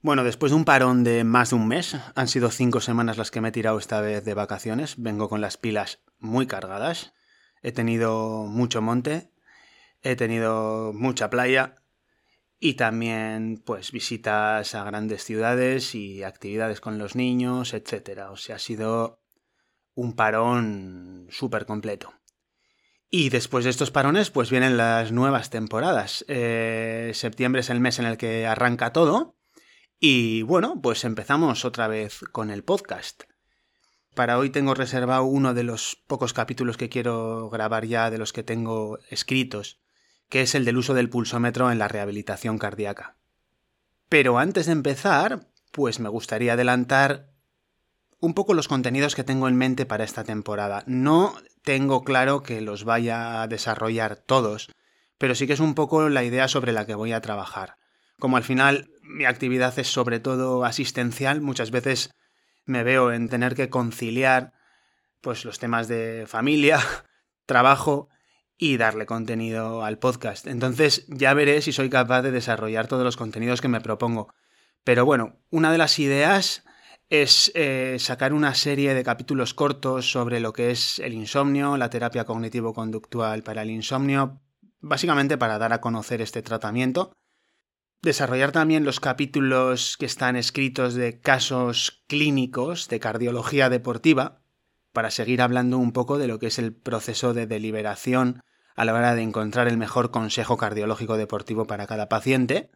Bueno, después de un parón de más de un mes, han sido cinco semanas las que me he tirado esta vez de vacaciones, vengo con las pilas muy cargadas, he tenido mucho monte, he tenido mucha playa y también pues visitas a grandes ciudades y actividades con los niños, etc. O sea, ha sido un parón súper completo. Y después de estos parones, pues vienen las nuevas temporadas. Eh, septiembre es el mes en el que arranca todo y bueno, pues empezamos otra vez con el podcast. Para hoy tengo reservado uno de los pocos capítulos que quiero grabar ya de los que tengo escritos, que es el del uso del pulsómetro en la rehabilitación cardíaca. Pero antes de empezar, pues me gustaría adelantar un poco los contenidos que tengo en mente para esta temporada. No tengo claro que los vaya a desarrollar todos, pero sí que es un poco la idea sobre la que voy a trabajar. Como al final mi actividad es sobre todo asistencial, muchas veces me veo en tener que conciliar pues los temas de familia, trabajo y darle contenido al podcast. Entonces ya veré si soy capaz de desarrollar todos los contenidos que me propongo. Pero bueno, una de las ideas es eh, sacar una serie de capítulos cortos sobre lo que es el insomnio, la terapia cognitivo-conductual para el insomnio, básicamente para dar a conocer este tratamiento desarrollar también los capítulos que están escritos de casos clínicos de cardiología deportiva, para seguir hablando un poco de lo que es el proceso de deliberación a la hora de encontrar el mejor consejo cardiológico deportivo para cada paciente.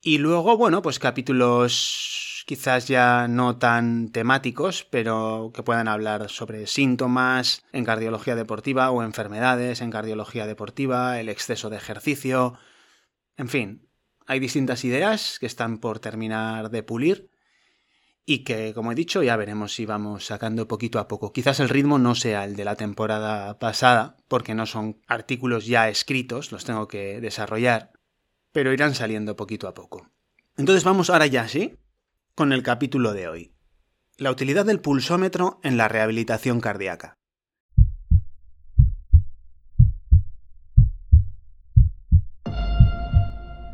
Y luego, bueno, pues capítulos quizás ya no tan temáticos, pero que puedan hablar sobre síntomas en cardiología deportiva o enfermedades en cardiología deportiva, el exceso de ejercicio, en fin, hay distintas ideas que están por terminar de pulir y que, como he dicho, ya veremos si vamos sacando poquito a poco. Quizás el ritmo no sea el de la temporada pasada, porque no son artículos ya escritos, los tengo que desarrollar, pero irán saliendo poquito a poco. Entonces vamos ahora ya, ¿sí? Con el capítulo de hoy. La utilidad del pulsómetro en la rehabilitación cardíaca.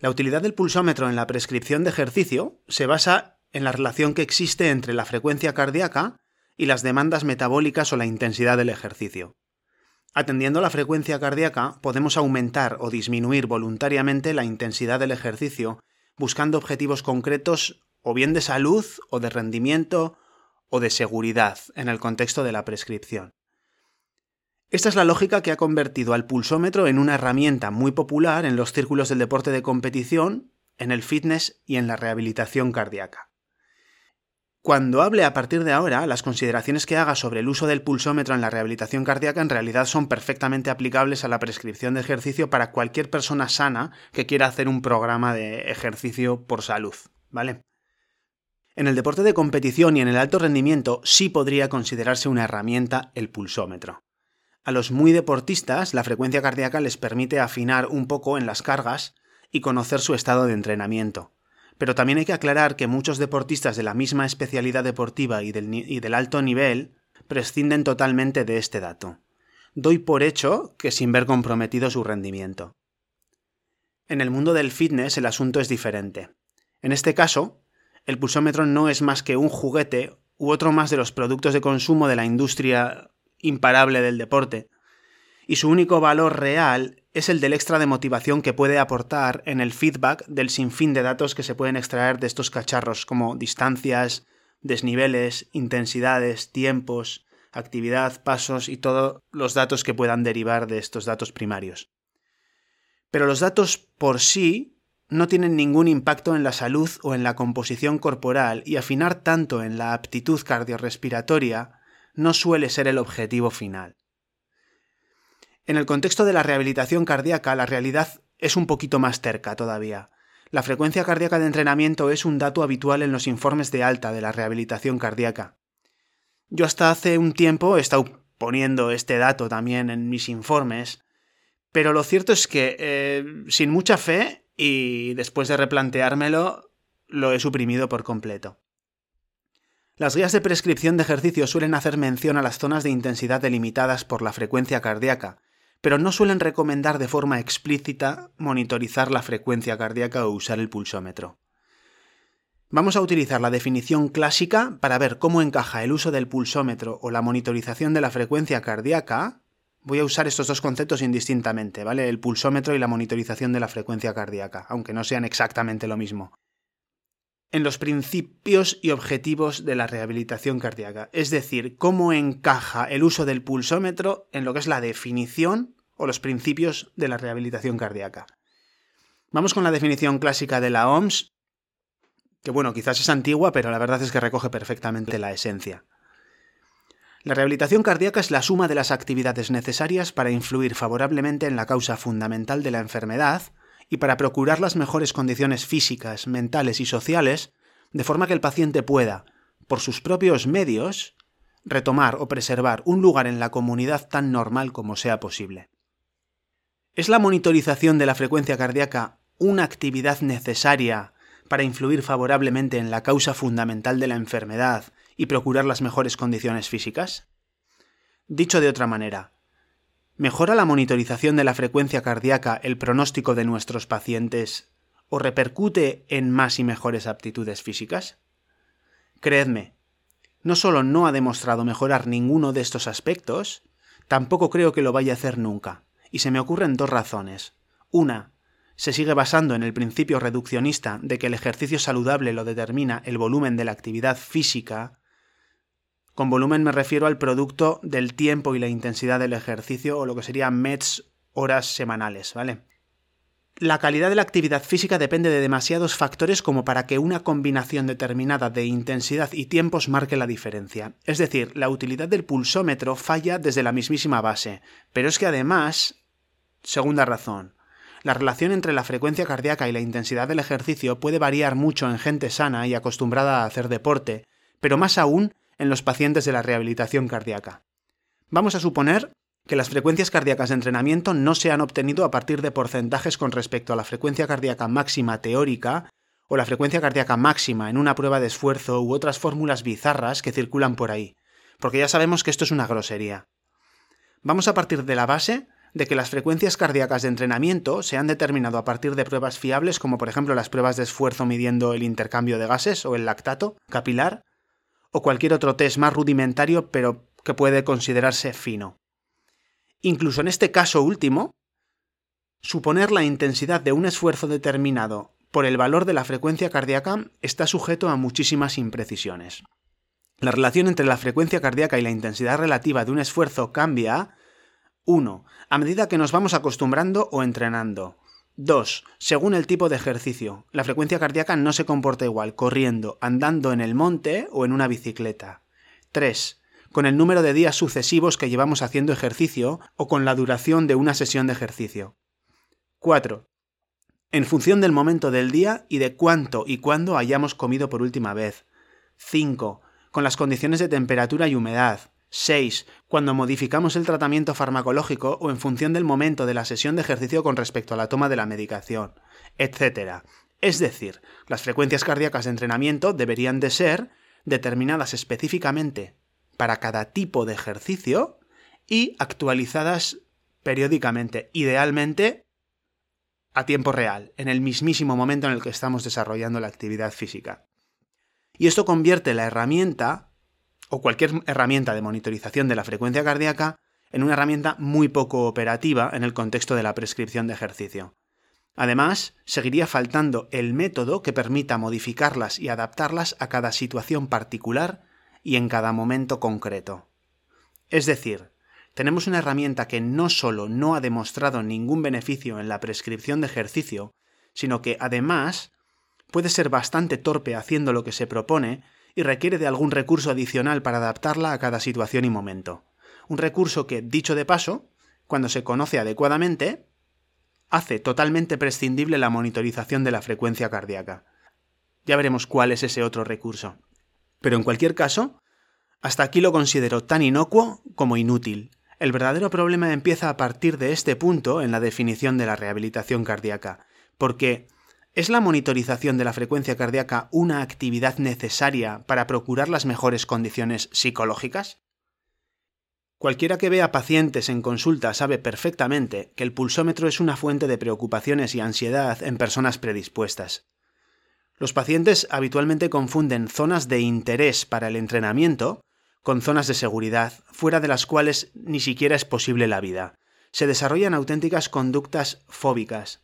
La utilidad del pulsómetro en la prescripción de ejercicio se basa en la relación que existe entre la frecuencia cardíaca y las demandas metabólicas o la intensidad del ejercicio. Atendiendo a la frecuencia cardíaca, podemos aumentar o disminuir voluntariamente la intensidad del ejercicio, buscando objetivos concretos o bien de salud o de rendimiento o de seguridad en el contexto de la prescripción. Esta es la lógica que ha convertido al pulsómetro en una herramienta muy popular en los círculos del deporte de competición, en el fitness y en la rehabilitación cardíaca. Cuando hable a partir de ahora, las consideraciones que haga sobre el uso del pulsómetro en la rehabilitación cardíaca en realidad son perfectamente aplicables a la prescripción de ejercicio para cualquier persona sana que quiera hacer un programa de ejercicio por salud, ¿vale? En el deporte de competición y en el alto rendimiento sí podría considerarse una herramienta el pulsómetro. A los muy deportistas, la frecuencia cardíaca les permite afinar un poco en las cargas y conocer su estado de entrenamiento. Pero también hay que aclarar que muchos deportistas de la misma especialidad deportiva y del, alto nivel prescinden totalmente de este dato. Doy por hecho que sin ver comprometido su rendimiento. En el mundo del fitness el asunto es diferente. En este caso, el pulsómetro no es más que un juguete u otro más de los productos de consumo de la industria imparable del deporte, y su único valor real es el del extra de motivación que puede aportar en el feedback del sinfín de datos que se pueden extraer de estos cacharros, como distancias, desniveles, intensidades, tiempos, actividad, pasos y todos los datos que puedan derivar de estos datos primarios. Pero los datos por sí no tienen ningún impacto en la salud o en la composición corporal y afinar tanto en la aptitud cardiorrespiratoria no suele ser el objetivo final. En el contexto de la rehabilitación cardíaca, la realidad es un poquito más cerca todavía. La frecuencia cardíaca de entrenamiento es un dato habitual en los informes de alta de la rehabilitación cardíaca. Yo hasta hace un tiempo he estado poniendo este dato también en mis informes, pero lo cierto es que, eh, sin mucha fe, y después de replanteármelo, lo he suprimido por completo. Las guías de prescripción de ejercicio suelen hacer mención a las zonas de intensidad delimitadas por la frecuencia cardíaca, pero no suelen recomendar de forma explícita monitorizar la frecuencia cardíaca o usar el pulsómetro. Vamos a utilizar la definición clásica para ver cómo encaja el uso del pulsómetro o la monitorización de la frecuencia cardíaca. Voy a usar estos dos conceptos indistintamente, ¿vale? El pulsómetro y la monitorización de la frecuencia cardíaca, aunque no sean exactamente lo mismo. En los principios y objetivos de la rehabilitación cardíaca, es decir, cómo encaja el uso del pulsómetro en lo que es la definición o los principios de la rehabilitación cardíaca. Vamos con la definición clásica de la OMS que bueno, quizás es antigua, pero la verdad es que recoge perfectamente la esencia. La rehabilitación cardíaca es la suma de las actividades necesarias para influir favorablemente en la causa fundamental de la enfermedad y para procurar las mejores condiciones físicas, mentales y sociales, de forma que el paciente pueda, por sus propios medios, retomar o preservar un lugar en la comunidad tan normal como sea posible. ¿Es la monitorización de la frecuencia cardíaca una actividad necesaria para influir favorablemente en la causa fundamental de la enfermedad y procurar las mejores condiciones físicas? Dicho de otra manera, ¿mejora la monitorización de la frecuencia cardíaca el pronóstico de nuestros pacientes o repercute en más y mejores aptitudes físicas? Creedme, no solo no ha demostrado mejorar ninguno de estos aspectos, tampoco creo que lo vaya a hacer nunca, y se me ocurren dos razones. Una, se sigue basando en el principio reduccionista de que el ejercicio saludable lo determina el volumen de la actividad física, con volumen me refiero al producto del tiempo y la intensidad del ejercicio o lo que sería METS horas semanales, ¿vale? La calidad de la actividad física depende de demasiados factores como para que una combinación determinada de intensidad y tiempos marque la diferencia. Es decir, la utilidad del pulsómetro falla desde la mismísima base. Pero es que además, segunda razón, la relación entre la frecuencia cardíaca y la intensidad del ejercicio puede variar mucho en gente sana y acostumbrada a hacer deporte, pero más aún en los pacientes de la rehabilitación cardíaca. Vamos a suponer que las frecuencias cardíacas de entrenamiento no se han obtenido a partir de porcentajes con respecto a la frecuencia cardíaca máxima teórica o la frecuencia cardíaca máxima en una prueba de esfuerzo u otras fórmulas bizarras que circulan por ahí, porque ya sabemos que esto es una grosería. Vamos a partir de la base de que las frecuencias cardíacas de entrenamiento se han determinado a partir de pruebas fiables como por ejemplo las pruebas de esfuerzo midiendo el intercambio de gases o el lactato capilar, o cualquier otro test más rudimentario pero que puede considerarse fino. Incluso en este caso último, suponer la intensidad de un esfuerzo determinado por el valor de la frecuencia cardíaca está sujeto a muchísimas imprecisiones. La relación entre la frecuencia cardíaca y la intensidad relativa de un esfuerzo cambia 1. A medida que nos vamos acostumbrando o entrenando. 2. Según el tipo de ejercicio. La frecuencia cardíaca no se comporta igual corriendo, andando en el monte o en una bicicleta. 3. Con el número de días sucesivos que llevamos haciendo ejercicio o con la duración de una sesión de ejercicio. 4. En función del momento del día y de cuánto y cuándo hayamos comido por última vez. 5. Con las condiciones de temperatura y humedad. 6. Cuando modificamos el tratamiento farmacológico o en función del momento de la sesión de ejercicio con respecto a la toma de la medicación, etc. Es decir, las frecuencias cardíacas de entrenamiento deberían de ser determinadas específicamente para cada tipo de ejercicio y actualizadas periódicamente, idealmente a tiempo real, en el mismísimo momento en el que estamos desarrollando la actividad física. Y esto convierte la herramienta o cualquier herramienta de monitorización de la frecuencia cardíaca en una herramienta muy poco operativa en el contexto de la prescripción de ejercicio. Además, seguiría faltando el método que permita modificarlas y adaptarlas a cada situación particular y en cada momento concreto. Es decir, tenemos una herramienta que no solo no ha demostrado ningún beneficio en la prescripción de ejercicio, sino que además puede ser bastante torpe haciendo lo que se propone y requiere de algún recurso adicional para adaptarla a cada situación y momento. Un recurso que, dicho de paso, cuando se conoce adecuadamente, hace totalmente prescindible la monitorización de la frecuencia cardíaca. Ya veremos cuál es ese otro recurso. Pero en cualquier caso, hasta aquí lo considero tan inocuo como inútil. El verdadero problema empieza a partir de este punto en la definición de la rehabilitación cardíaca, porque ¿es la monitorización de la frecuencia cardíaca una actividad necesaria para procurar las mejores condiciones psicológicas? Cualquiera que vea pacientes en consulta sabe perfectamente que el pulsómetro es una fuente de preocupaciones y ansiedad en personas predispuestas. Los pacientes habitualmente confunden zonas de interés para el entrenamiento con zonas de seguridad, fuera de las cuales ni siquiera es posible la vida. Se desarrollan auténticas conductas fóbicas.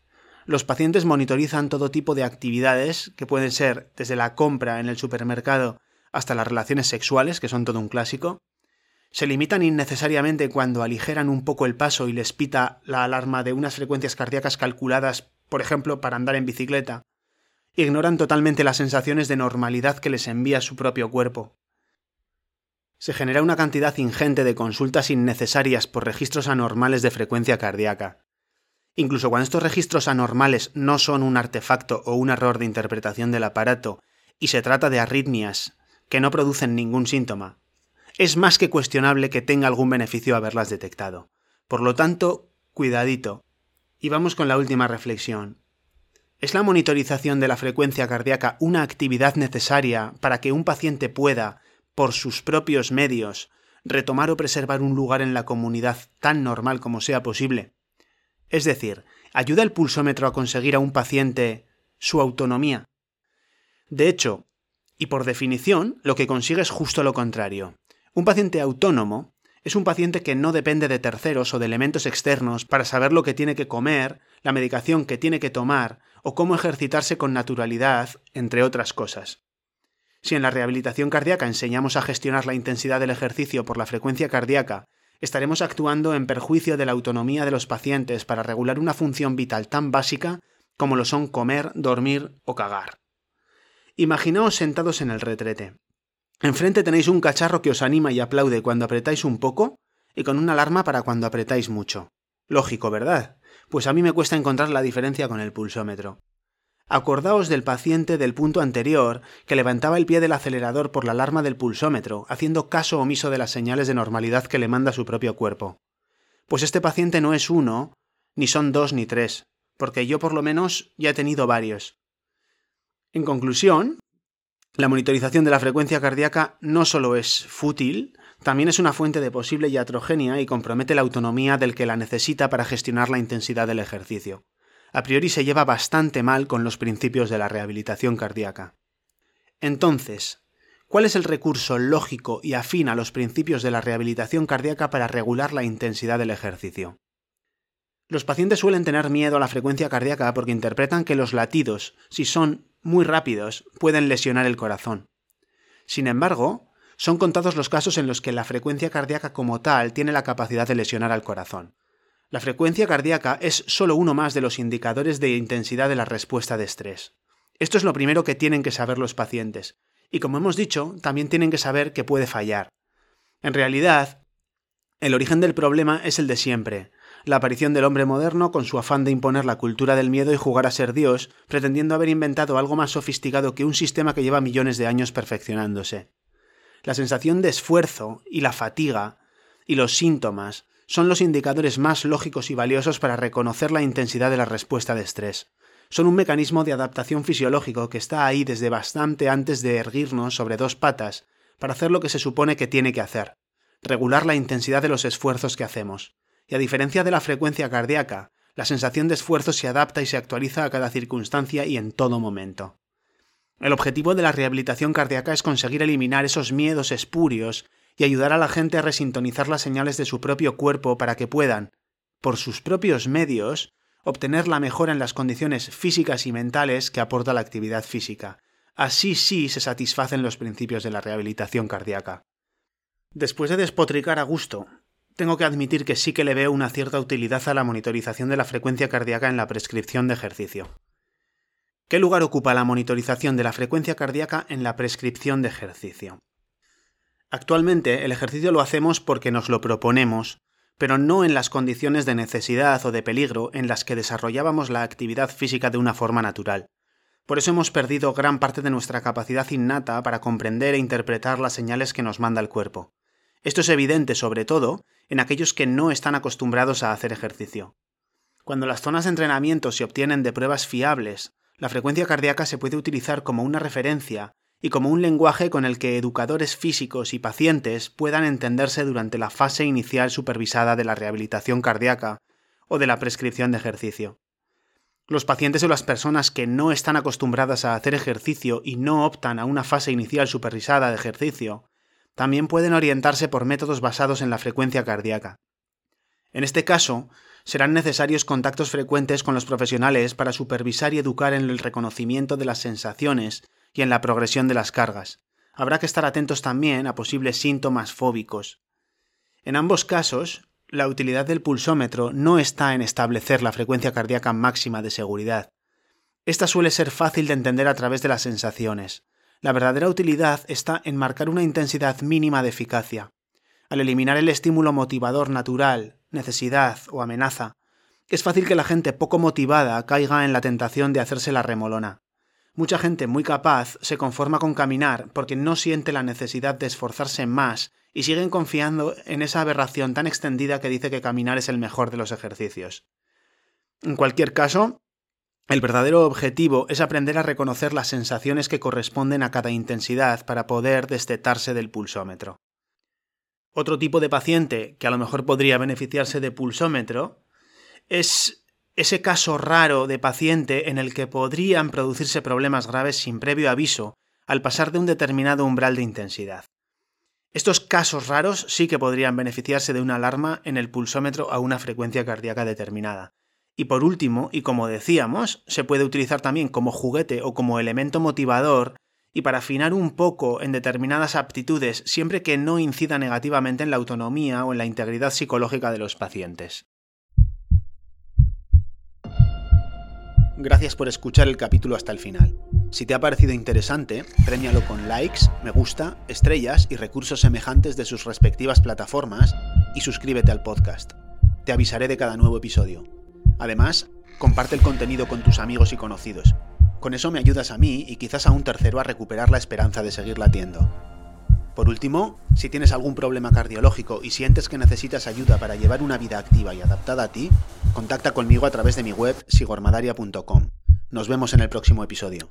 Los pacientes monitorizan todo tipo de actividades, que pueden ser desde la compra en el supermercado hasta las relaciones sexuales, que son todo un clásico. Se limitan innecesariamente cuando aligeran un poco el paso y les pita la alarma de unas frecuencias cardíacas calculadas, por ejemplo, para andar en bicicleta ignoran totalmente las sensaciones de normalidad que les envía su propio cuerpo. Se genera una cantidad ingente de consultas innecesarias por registros anormales de frecuencia cardíaca. Incluso cuando estos registros anormales no son un artefacto o un error de interpretación del aparato y se trata de arritmias que no producen ningún síntoma, es más que cuestionable que tenga algún beneficio haberlas detectado. Por lo tanto, cuidadito. Y vamos con la última reflexión. ¿Es la monitorización de la frecuencia cardíaca una actividad necesaria para que un paciente pueda, por sus propios medios, retomar o preservar un lugar en la comunidad tan normal como sea posible? Es decir, ¿ayuda el pulsómetro a conseguir a un paciente su autonomía? De hecho, y por definición, lo que consigue es justo lo contrario. Un paciente autónomo es un paciente que no depende de terceros o de elementos externos para saber lo que tiene que comer, la medicación que tiene que tomar o cómo ejercitarse con naturalidad, entre otras cosas. Si en la rehabilitación cardíaca enseñamos a gestionar la intensidad del ejercicio por la frecuencia cardíaca, estaremos actuando en perjuicio de la autonomía de los pacientes para regular una función vital tan básica como lo son comer, dormir o cagar. Imaginaos sentados en el retrete. Enfrente tenéis un cacharro que os anima y aplaude cuando apretáis un poco y con una alarma para cuando apretáis mucho. Lógico, ¿verdad? Pues a mí me cuesta encontrar la diferencia con el pulsómetro. Acordaos del paciente del punto anterior que levantaba el pie del acelerador por la alarma del pulsómetro, haciendo caso omiso de las señales de normalidad que le manda su propio cuerpo. Pues este paciente no es uno, ni son dos ni tres, porque yo por lo menos ya he tenido varios. En conclusión, la monitorización de la frecuencia cardíaca no solo es fútil, también es una fuente de posible iatrogenia y compromete la autonomía del que la necesita para gestionar la intensidad del ejercicio. A priori se lleva bastante mal con los principios de la rehabilitación cardíaca. Entonces, ¿cuál es el recurso lógico y afín a los principios de la rehabilitación cardíaca para regular la intensidad del ejercicio? Los pacientes suelen tener miedo a la frecuencia cardíaca porque interpretan que los latidos, si son muy rápidos, pueden lesionar el corazón. Sin embargo, son contados los casos en los que la frecuencia cardíaca como tal tiene la capacidad de lesionar al corazón. La frecuencia cardíaca es solo uno más de los indicadores de intensidad de la respuesta de estrés. Esto es lo primero que tienen que saber los pacientes, y como hemos dicho, también tienen que saber que puede fallar. En realidad, el origen del problema es el de siempre, la aparición del hombre moderno con su afán de imponer la cultura del miedo y jugar a ser Dios, pretendiendo haber inventado algo más sofisticado que un sistema que lleva millones de años perfeccionándose. La sensación de esfuerzo y la fatiga y los síntomas son los indicadores más lógicos y valiosos para reconocer la intensidad de la respuesta de estrés. Son un mecanismo de adaptación fisiológico que está ahí desde bastante antes de erguirnos sobre dos patas para hacer lo que se supone que tiene que hacer, regular la intensidad de los esfuerzos que hacemos y a diferencia de la frecuencia cardíaca, la sensación de esfuerzo se adapta y se actualiza a cada circunstancia y en todo momento. El objetivo de la rehabilitación cardíaca es conseguir eliminar esos miedos espurios y ayudar a la gente a resintonizar las señales de su propio cuerpo para que puedan, por sus propios medios, obtener la mejora en las condiciones físicas y mentales que aporta la actividad física. Así sí se satisfacen los principios de la rehabilitación cardíaca. Después de despotricar a gusto tengo que admitir que sí que le veo una cierta utilidad a la monitorización de la frecuencia cardíaca en la prescripción de ejercicio. ¿Qué lugar ocupa la monitorización de la frecuencia cardíaca en la prescripción de ejercicio? Actualmente el ejercicio lo hacemos porque nos lo proponemos, pero no en las condiciones de necesidad o de peligro en las que desarrollábamos la actividad física de una forma natural. Por eso hemos perdido gran parte de nuestra capacidad innata para comprender e interpretar las señales que nos manda el cuerpo. Esto es evidente sobre todo en aquellos que no están acostumbrados a hacer ejercicio. Cuando las zonas de entrenamiento se obtienen de pruebas fiables, la frecuencia cardíaca se puede utilizar como una referencia y como un lenguaje con el que educadores físicos y pacientes puedan entenderse durante la fase inicial supervisada de la rehabilitación cardíaca o de la prescripción de ejercicio. Los pacientes o las personas que no están acostumbradas a hacer ejercicio y no optan a una fase inicial supervisada de ejercicio, también pueden orientarse por métodos basados en la frecuencia cardíaca. En este caso, serán necesarios contactos frecuentes con los profesionales para supervisar y educar en el reconocimiento de las sensaciones y en la progresión de las cargas. Habrá que estar atentos también a posibles síntomas fóbicos. En ambos casos, la utilidad del pulsómetro no está en establecer la frecuencia cardíaca máxima de seguridad. Esta suele ser fácil de entender a través de las sensaciones. La verdadera utilidad está en marcar una intensidad mínima de eficacia. Al eliminar el estímulo motivador natural, necesidad o amenaza, es fácil que la gente poco motivada caiga en la tentación de hacerse la remolona. Mucha gente muy capaz se conforma con caminar porque no siente la necesidad de esforzarse más y siguen confiando en esa aberración tan extendida que dice que caminar es el mejor de los ejercicios. En cualquier caso, el verdadero objetivo es aprender a reconocer las sensaciones que corresponden a cada intensidad para poder destetarse del pulsómetro. Otro tipo de paciente que a lo mejor podría beneficiarse de pulsómetro es ese caso raro de paciente en el que podrían producirse problemas graves sin previo aviso al pasar de un determinado umbral de intensidad. Estos casos raros sí que podrían beneficiarse de una alarma en el pulsómetro a una frecuencia cardíaca determinada. Y por último, y como decíamos, se puede utilizar también como juguete o como elemento motivador y para afinar un poco en determinadas aptitudes siempre que no incida negativamente en la autonomía o en la integridad psicológica de los pacientes. Gracias por escuchar el capítulo hasta el final. Si te ha parecido interesante, premialo con likes, me gusta, estrellas y recursos semejantes de sus respectivas plataformas y suscríbete al podcast. Te avisaré de cada nuevo episodio. Además, comparte el contenido con tus amigos y conocidos. Con eso me ayudas a mí y quizás a un tercero a recuperar la esperanza de seguir latiendo. Por último, si tienes algún problema cardiológico y sientes que necesitas ayuda para llevar una vida activa y adaptada a ti, contacta conmigo a través de mi web sigormadaria.com. Nos vemos en el próximo episodio.